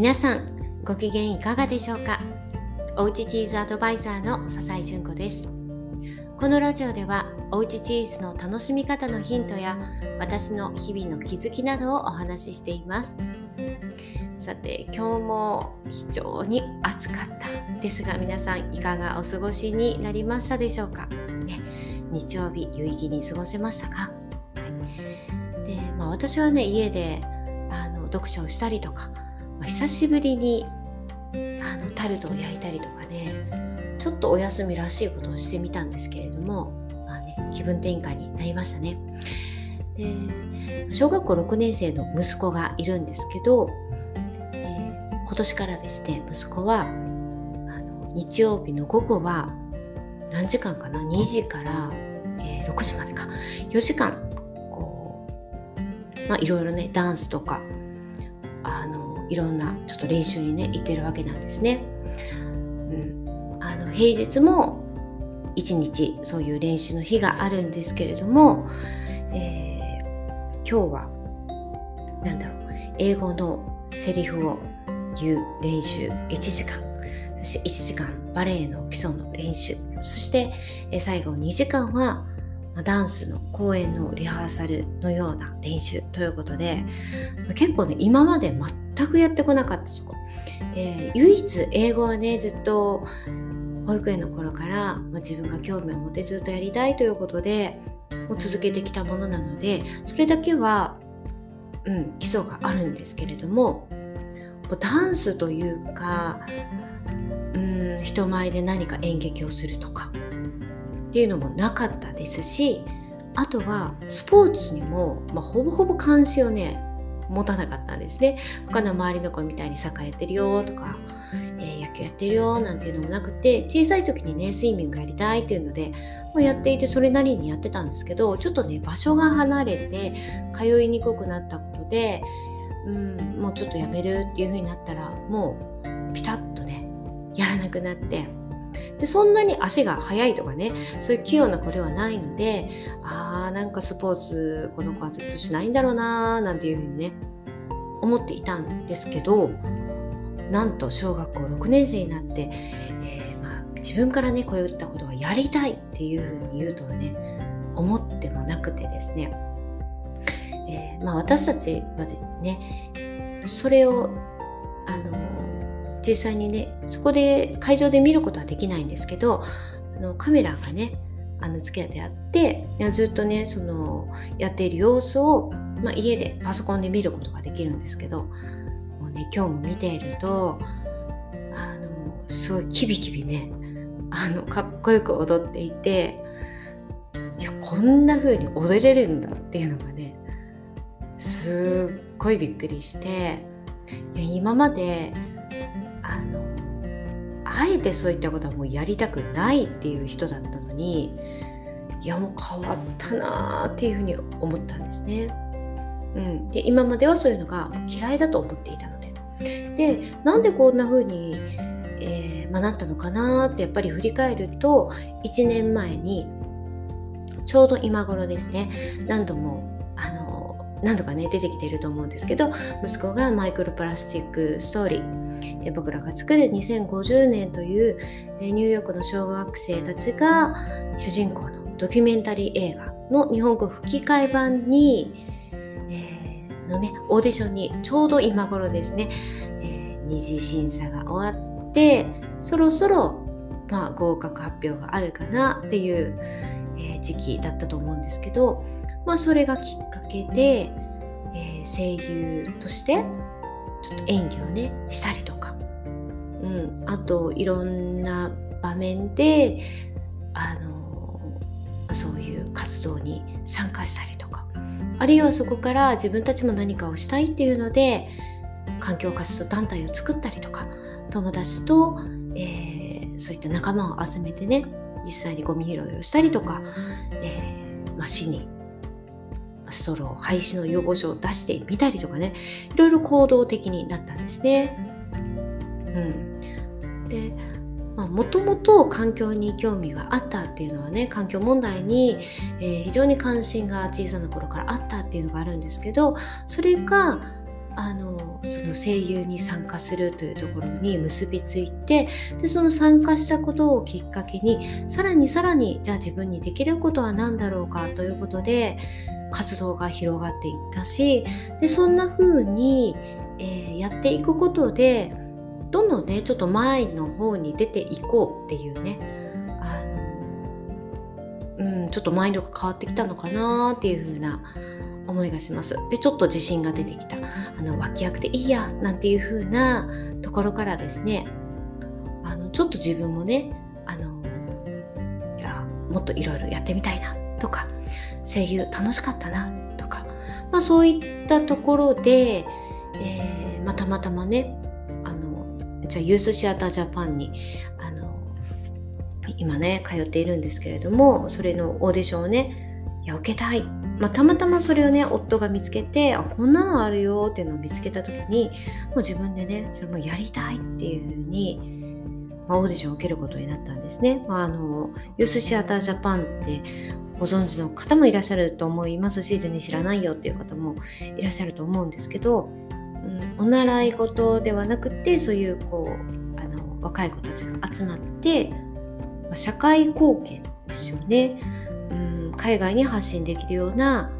皆さんご機嫌いかがでしょうか？おうちチーズアドバイザーの笹井純子です。このラジオではおうちチーズの楽しみ方のヒントや私の日々の気づきなどをお話ししています。さて今日も非常に暑かったですが皆さんいかがお過ごしになりましたでしょうか、ね、日曜日有意義に過ごせましたか、はい、でまあ、私はね家であの読書をしたりとか久しぶりにあのタルトを焼いたりとかねちょっとお休みらしいことをしてみたんですけれども、まあね、気分転換になりましたね。で小学校6年生の息子がいるんですけど、えー、今年からですね息子はあの日曜日の午後は何時間かな？2時から、えー、6時までか4時間こう、まあ、いろいろねダンスとかいろんなちょっと練習にね行ってるわけなんですね。うん、あの平日も一日そういう練習の日があるんですけれども、えー、今日は何だろう英語のセリフを言う練習1時間。そして1時間バレエの基礎の練習。そして最後2時間はダンスの公演のリハーサルのような練習ということで結構ね今まで全くやってこなかったとこ、えー、唯一英語はねずっと保育園の頃から、ま、自分が興味を持ってずっとやりたいということでもう続けてきたものなのでそれだけは、うん、基礎があるんですけれどもダンスというか、うん、人前で何か演劇をするとかっていうのもなかったですしあとはスポーツにも、まあ、ほぼほぼ関心をね持たなかったんですね。他の周りの子みたいにサッカーやってるよとか、えー、野球やってるよなんていうのもなくて小さい時にねスイミングやりたいっていうのでもうやっていてそれなりにやってたんですけどちょっとね場所が離れて通いにくくなったことでうんもうちょっとやめるっていう風になったらもうピタッとねやらなくなってでそんなに足が速いとかねそういう器用な子ではないのであーなんかスポーツこの子はずっとしないんだろうなーなんていうふうにね思っていたんですけどなんと小学校6年生になって、えー、まあ、自分からねこういったことがやりたいっていうふうに言うとはね思ってもなくてですね、えー、まあ、私たちはねそれをあの実際にねそこで会場で見ることはできないんですけどあのカメラがねあの付き合ってあってずっとねそのやっている様子を、まあ、家でパソコンで見ることができるんですけどもうね今日も見ているとあのすごいキビキビねあのかっこよく踊っていていやこんな風に踊れるんだっていうのがねすっごいびっくりしていや今まであえてそういったことはもうやりたくないっていう人だったのにいやもう変わったなーっていうふうに思ったんですね。うん、で今まではそういうのが嫌いだと思っていたので。でなんでこんな風に、えー、学ったのかなってやっぱり振り返ると1年前にちょうど今頃ですね何度もあの何度かね出てきてると思うんですけど息子がマイクロプラスチックストーリーえ僕らが作る2050年という、ニューヨークの小学生たちが主人公のドキュメンタリー映画の日本語吹き替え版に、えー、のねオーディションにちょうど今頃ですね、えー、二次審査が終わってそろそろ、まあ、合格発表があるかなっていう、えー、時期だったと思うんですけど、まあ、それがきっかけで、え声優としてちょっと演技をねしたりとか、うん、あといろんな場面であのそういう活動に参加したりとか。あるいはそこから自分たちも何かをしたいっていうので環境活動団体を作ったりとか。友達と、えー、そういった仲間を集めてね実際にゴミ拾いをしたりとか、えーまあ、市にストロー廃止の要望書を出してみたりとかねいろいろ行動的になったんですね。うん、でもともと環境に興味があったっていうのはね環境問題に、えー、非常に関心が小さな頃からあったっていうのがあるんですけどそれがあのその声優に参加するというところに結びついてでその参加したことをきっかけにさらにさらにじゃあ自分にできることは何だろうかということで活動が広がっていったしでそんな風に、えー、やっていくことでどんどんねちょっと前の方に出ていこうっていうねあの、うん、ちょっとマインドが変わってきたのかなっていう風な思いがします。でちょっと自信が出てきたあの脇役でいいやなんていう風なところからですねあのちょっと自分もねあのいやもっといろいろやってみたいなとか声優楽しかったなとか、まあ、そういったところで、えーまあ、たまたまねあのじゃあユースシアタージャパンにあの今ね通っているんですけれどもそれのオーディションをねいや受けたいまあ、たまたまそれをね夫が見つけてあこんなのあるよっていうのを見つけた時にもう自分でねそれもやりたいっていうふうに、まあ、オーディションを受けることになったんですね。まあ、あのユースシアタージャパンってご存知の方もいらっしゃると思いますし全然知らないよっていう方もいらっしゃると思うんですけど、うん、お習い事ではなくてそういうこうあの若い子たちが集まって、まあ、社会貢献ですよね。うん海外に発信できるような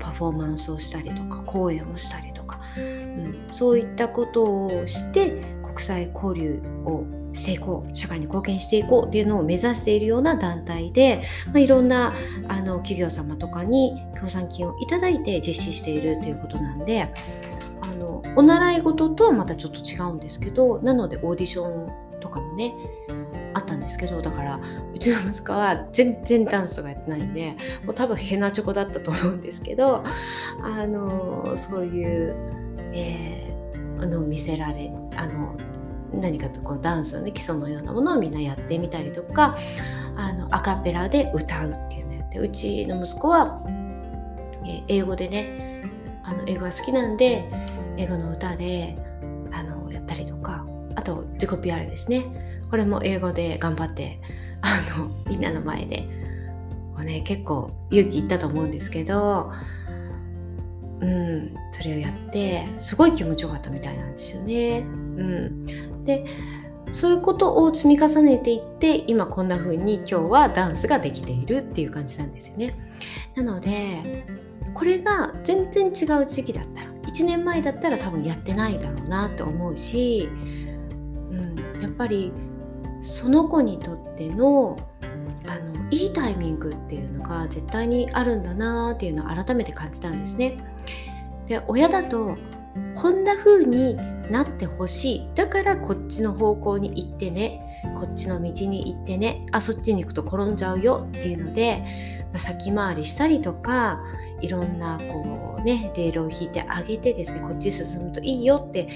パフォーマンスをしたりとか講演をしたりとか、うん、そういったことをして国際交流をしていこう社会に貢献していこうっていうのを目指しているような団体で、まあ、いろんなあの企業様とかに協賛金をいただいて実施しているということなんであのお習い事とはまたちょっと違うんですけどなのでオーディションとかもねあったんですけどだからうちの息子は全然ダンスとかやってないんでもう多分ヘナチョコだったと思うんですけどあのそういう、えー、あの見せられあの何かとこうダンスの、ね、基礎のようなものをみんなやってみたりとかあのアカペラで歌うっていうのやってうちの息子は、え、英語でねあの英語が好きなんで英語の歌であのやったりとかあと自己 PR ですねこれも英語で頑張ってあのみんなの前でこう、ね、結構勇気いったと思うんですけど、うん、それをやってすごい気持ちよかったみたいなんですよね。うん、でそういうことを積み重ねていって今こんな風に今日はダンスができているっていう感じなんですよね。なのでこれが全然違う時期だったら1年前だったら多分やってないだろうなって思うし、うん、やっぱりその子にとってのあのいいタイミングっていうのが絶対にあるんだなっていうのを改めて感じたんですね。で親だとこんな風になってほしい。だからこっちの方向に行ってね。こっちの道に行ってね。あそっちに行くと転んじゃうよっていうので、まあ、先回りしたりとかいろんなこうねレールを引いてあげてですねこっち進むといいよって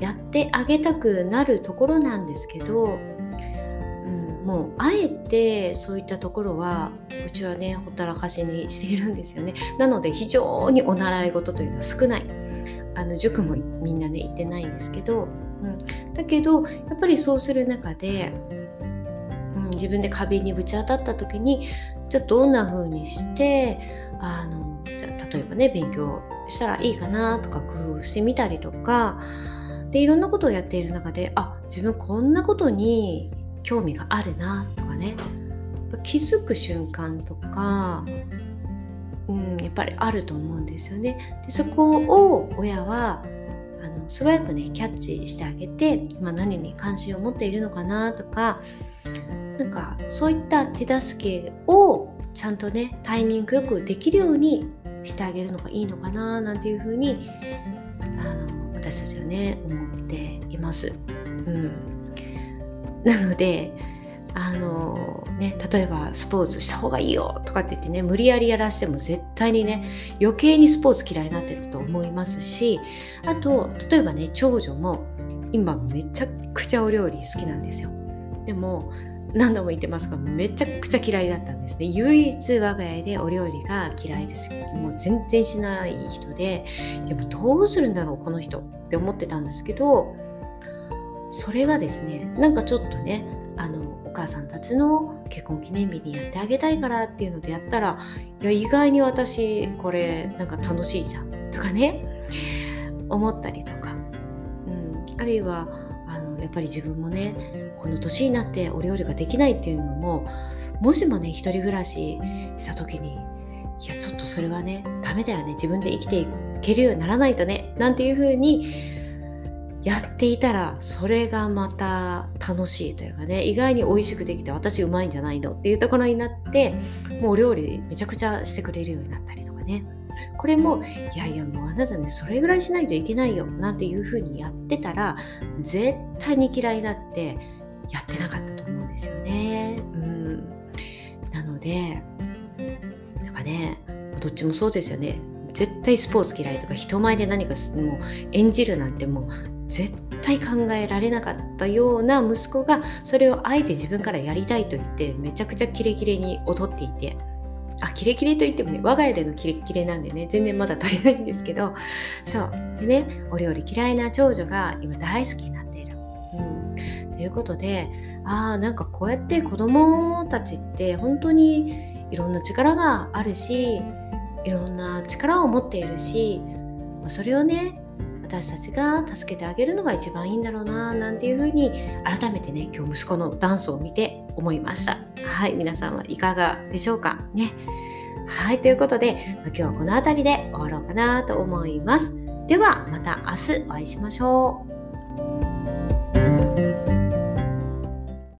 やってあげたくなるところなんですけどうんもうあえてそういったところはうちはねほったらかしにしているんですよね。なので非常にお習い事というのは少ない。あの塾もみんなね行ってないんですけど、うん、だけどやっぱりそうする中で、うん、自分で壁にぶち当たった時にじゃあどんな風にしてあのじゃ例えばね勉強したらいいかなとか工夫してみたりとかでいろんなことをやっている中であ自分こんなことに興味があるなとかね。気づく瞬間とか、うん、やっぱりあると思うんですよね。でそこを親はあの素早くねキャッチしてあげて今何に関心を持っているのかなとかなんかそういった手助けをちゃんとねタイミングよくできるようにしてあげるのがいいのかななんていうふうにあの私たちはね思っています。うんなのであのね、例えばスポーツした方がいいよとかって言ってね無理やりやらしても絶対にね余計にスポーツ嫌いになってたと思いますしあと例えばね長女も今めちゃくちゃお料理好きなんですよ。でも何度も言ってますがめちゃくちゃ嫌いだったんですね。唯一我が家でお料理が嫌いです。もう全然しない人ででもどうするんだろうこの人って思ってたんですけどそれがですねなんかちょっとねあのお母さんたちの結婚記念日にやってあげたいからっていうのでやったらいや意外に私これなんか楽しいじゃんとかね思ったりとか、うん、あるいはあのやっぱり自分もねこの年になってお料理ができないっていうのももしもね一人暮らしした時にいやちょっとそれはねダメだよね自分で生きていけるようにならないとねなんていう風にやっていたらそれがまた楽しいというかね意外に美味しくできて私うまいんじゃないのっていうところになってもうお料理めちゃくちゃしてくれるようになったりとかね。これもいやいやもうあなたねそれぐらいしないといけないよなんていう風にやってたら絶対に嫌いになってやってなかったと思うんですよね。うん。なのでなんかねどっちもそうですよね。絶対スポーツ嫌いとか人前で何かもう演じるなんてもう絶対考えられなかったような息子がそれをあえて自分からやりたいと言ってめちゃくちゃキレキレに踊っていてあキレキレといってもね我が家でのキレキレなんでね全然まだ足りないんですけど そうでねお料理嫌いな長女が今大好きになっている。うん、ということでああなんかこうやって子供たちって本当にいろんな力があるしいろんな力を持っているしそれをね私たちが助けてあげるのが一番いいんだろうななんていうふうに改めてね今日息子のダンスを見て思いました。はい皆さんはいかがでしょうかね。はいということで今日はこの辺りで終わろうかなと思います。ではまた明日お会いしましょう。